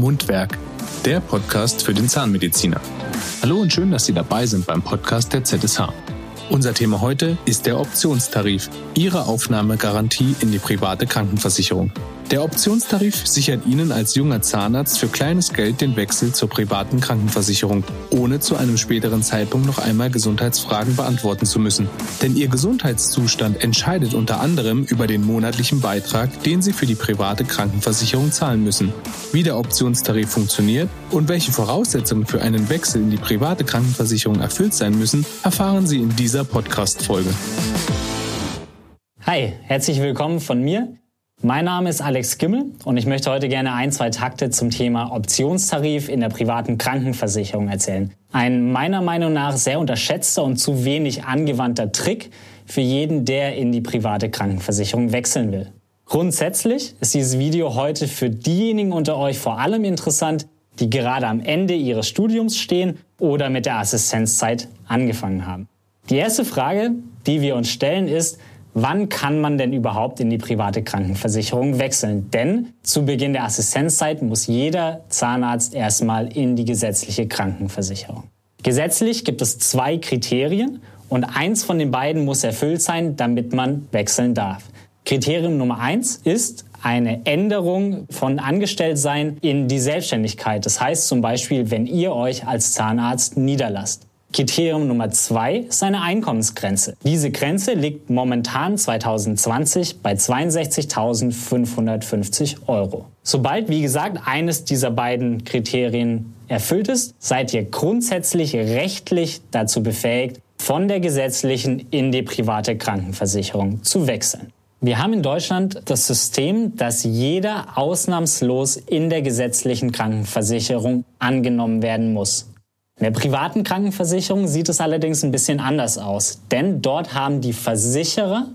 Mundwerk, der Podcast für den Zahnmediziner. Hallo und schön, dass Sie dabei sind beim Podcast der ZSH. Unser Thema heute ist der Optionstarif, Ihre Aufnahmegarantie in die private Krankenversicherung. Der Optionstarif sichert Ihnen als junger Zahnarzt für kleines Geld den Wechsel zur privaten Krankenversicherung, ohne zu einem späteren Zeitpunkt noch einmal Gesundheitsfragen beantworten zu müssen. Denn Ihr Gesundheitszustand entscheidet unter anderem über den monatlichen Beitrag, den Sie für die private Krankenversicherung zahlen müssen. Wie der Optionstarif funktioniert und welche Voraussetzungen für einen Wechsel in die private Krankenversicherung erfüllt sein müssen, erfahren Sie in dieser Podcast-Folge. Hi, herzlich willkommen von mir. Mein Name ist Alex Gimmel und ich möchte heute gerne ein, zwei Takte zum Thema Optionstarif in der privaten Krankenversicherung erzählen. Ein meiner Meinung nach sehr unterschätzter und zu wenig angewandter Trick für jeden, der in die private Krankenversicherung wechseln will. Grundsätzlich ist dieses Video heute für diejenigen unter euch vor allem interessant, die gerade am Ende ihres Studiums stehen oder mit der Assistenzzeit angefangen haben. Die erste Frage, die wir uns stellen, ist, wann kann man denn überhaupt in die private Krankenversicherung wechseln? Denn zu Beginn der Assistenzzeit muss jeder Zahnarzt erstmal in die gesetzliche Krankenversicherung. Gesetzlich gibt es zwei Kriterien und eins von den beiden muss erfüllt sein, damit man wechseln darf. Kriterium Nummer eins ist eine Änderung von Angestelltsein in die Selbstständigkeit. Das heißt zum Beispiel, wenn ihr euch als Zahnarzt niederlasst. Kriterium Nummer zwei ist eine Einkommensgrenze. Diese Grenze liegt momentan 2020 bei 62.550 Euro. Sobald, wie gesagt, eines dieser beiden Kriterien erfüllt ist, seid ihr grundsätzlich rechtlich dazu befähigt, von der gesetzlichen in die private Krankenversicherung zu wechseln. Wir haben in Deutschland das System, dass jeder ausnahmslos in der gesetzlichen Krankenversicherung angenommen werden muss. In der privaten Krankenversicherung sieht es allerdings ein bisschen anders aus, denn dort haben die Versicherer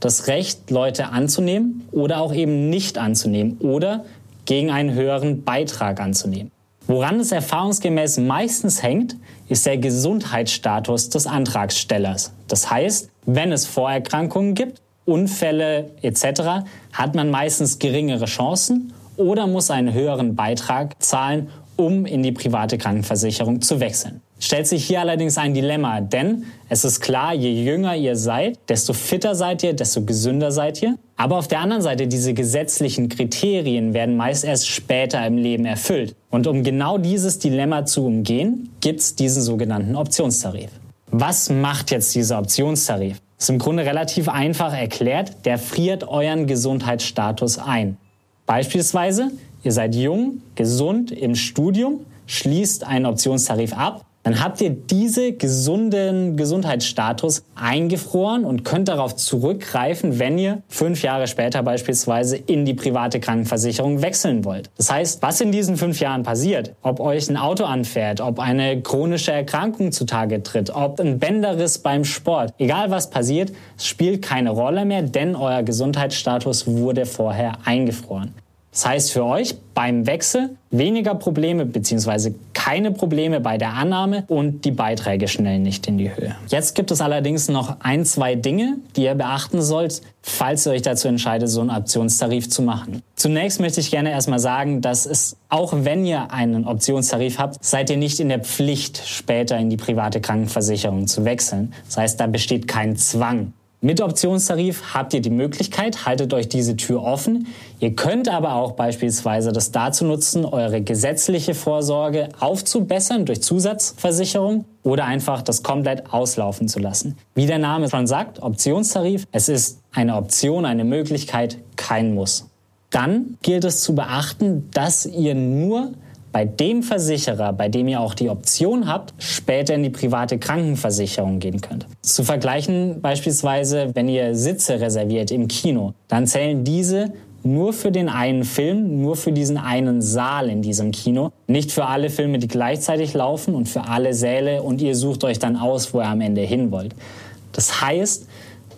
das Recht, Leute anzunehmen oder auch eben nicht anzunehmen oder gegen einen höheren Beitrag anzunehmen. Woran es erfahrungsgemäß meistens hängt, ist der Gesundheitsstatus des Antragstellers. Das heißt, wenn es Vorerkrankungen gibt, Unfälle etc., hat man meistens geringere Chancen oder muss einen höheren Beitrag zahlen, um in die private Krankenversicherung zu wechseln. Stellt sich hier allerdings ein Dilemma, denn es ist klar, je jünger ihr seid, desto fitter seid ihr, desto gesünder seid ihr. Aber auf der anderen Seite, diese gesetzlichen Kriterien werden meist erst später im Leben erfüllt. Und um genau dieses Dilemma zu umgehen, gibt es diesen sogenannten Optionstarif. Was macht jetzt dieser Optionstarif? Ist im Grunde relativ einfach erklärt, der friert euren Gesundheitsstatus ein. Beispielsweise, ihr seid jung, gesund, im Studium, schließt einen Optionstarif ab, dann habt ihr diese gesunden Gesundheitsstatus eingefroren und könnt darauf zurückgreifen, wenn ihr fünf Jahre später beispielsweise in die private Krankenversicherung wechseln wollt. Das heißt, was in diesen fünf Jahren passiert, ob euch ein Auto anfährt, ob eine chronische Erkrankung zutage tritt, ob ein Bänderriss beim Sport, egal was passiert, spielt keine Rolle mehr, denn euer Gesundheitsstatus wurde vorher eingefroren. Das heißt für euch beim Wechsel weniger Probleme bzw. keine Probleme bei der Annahme und die Beiträge schnellen nicht in die Höhe. Jetzt gibt es allerdings noch ein, zwei Dinge, die ihr beachten sollt, falls ihr euch dazu entscheidet, so einen Optionstarif zu machen. Zunächst möchte ich gerne erstmal sagen, dass es, auch wenn ihr einen Optionstarif habt, seid ihr nicht in der Pflicht, später in die private Krankenversicherung zu wechseln. Das heißt, da besteht kein Zwang. Mit Optionstarif habt ihr die Möglichkeit, haltet euch diese Tür offen. Ihr könnt aber auch beispielsweise das dazu nutzen, eure gesetzliche Vorsorge aufzubessern durch Zusatzversicherung oder einfach das komplett auslaufen zu lassen. Wie der Name schon sagt, Optionstarif, es ist eine Option, eine Möglichkeit, kein Muss. Dann gilt es zu beachten, dass ihr nur bei dem Versicherer, bei dem ihr auch die Option habt, später in die private Krankenversicherung gehen könnt. Zu vergleichen beispielsweise, wenn ihr Sitze reserviert im Kino, dann zählen diese nur für den einen Film, nur für diesen einen Saal in diesem Kino, nicht für alle Filme, die gleichzeitig laufen und für alle Säle und ihr sucht euch dann aus, wo ihr am Ende hin wollt. Das heißt,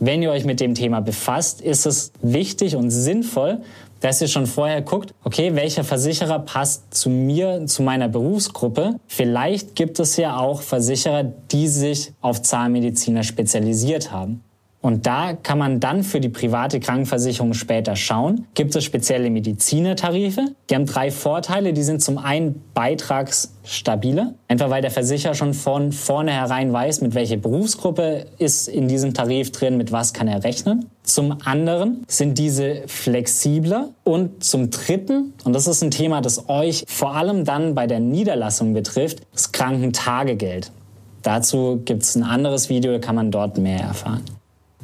wenn ihr euch mit dem Thema befasst, ist es wichtig und sinnvoll, dass ihr schon vorher guckt, okay, welcher Versicherer passt zu mir, zu meiner Berufsgruppe. Vielleicht gibt es ja auch Versicherer, die sich auf Zahnmediziner spezialisiert haben. Und da kann man dann für die private Krankenversicherung später schauen. Gibt es spezielle Medizinertarife? Die haben drei Vorteile. Die sind zum einen beitragsstabiler, einfach weil der Versicherer schon von vornherein weiß, mit welcher Berufsgruppe ist in diesem Tarif drin, mit was kann er rechnen. Zum anderen sind diese flexibler und zum dritten, und das ist ein Thema, das euch vor allem dann bei der Niederlassung betrifft, das Krankentagegeld. Dazu gibt es ein anderes Video, kann man dort mehr erfahren.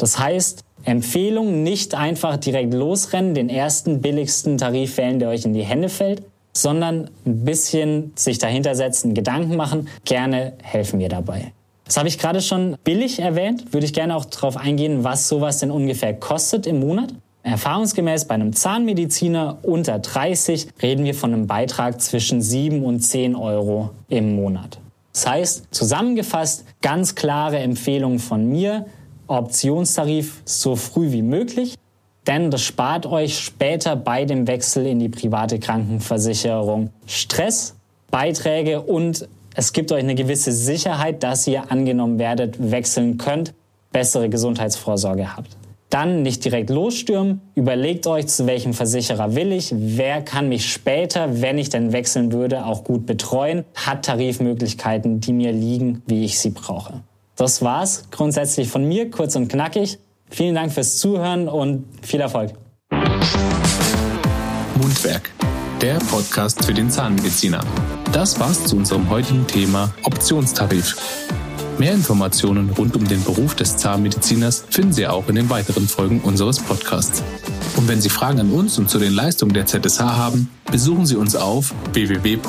Das heißt, Empfehlung, nicht einfach direkt losrennen, den ersten billigsten Tarif wählen, der euch in die Hände fällt, sondern ein bisschen sich dahinter setzen, Gedanken machen. Gerne helfen wir dabei. Das habe ich gerade schon billig erwähnt. Würde ich gerne auch darauf eingehen, was sowas denn ungefähr kostet im Monat. Erfahrungsgemäß bei einem Zahnmediziner unter 30 reden wir von einem Beitrag zwischen 7 und 10 Euro im Monat. Das heißt, zusammengefasst, ganz klare Empfehlung von mir, Optionstarif so früh wie möglich, denn das spart euch später bei dem Wechsel in die private Krankenversicherung Stress, Beiträge und es gibt euch eine gewisse Sicherheit, dass ihr angenommen werdet, wechseln könnt, bessere Gesundheitsvorsorge habt. Dann nicht direkt losstürmen, überlegt euch, zu welchem Versicherer will ich, wer kann mich später, wenn ich denn wechseln würde, auch gut betreuen, hat Tarifmöglichkeiten, die mir liegen, wie ich sie brauche. Das war's grundsätzlich von mir, kurz und knackig. Vielen Dank fürs Zuhören und viel Erfolg. Mundwerk, der Podcast für den Zahnmediziner. Das war's zu unserem heutigen Thema Optionstarif. Mehr Informationen rund um den Beruf des Zahnmediziners finden Sie auch in den weiteren Folgen unseres Podcasts. Und wenn Sie Fragen an uns und zu den Leistungen der ZSH haben, besuchen Sie uns auf www.zsh.de.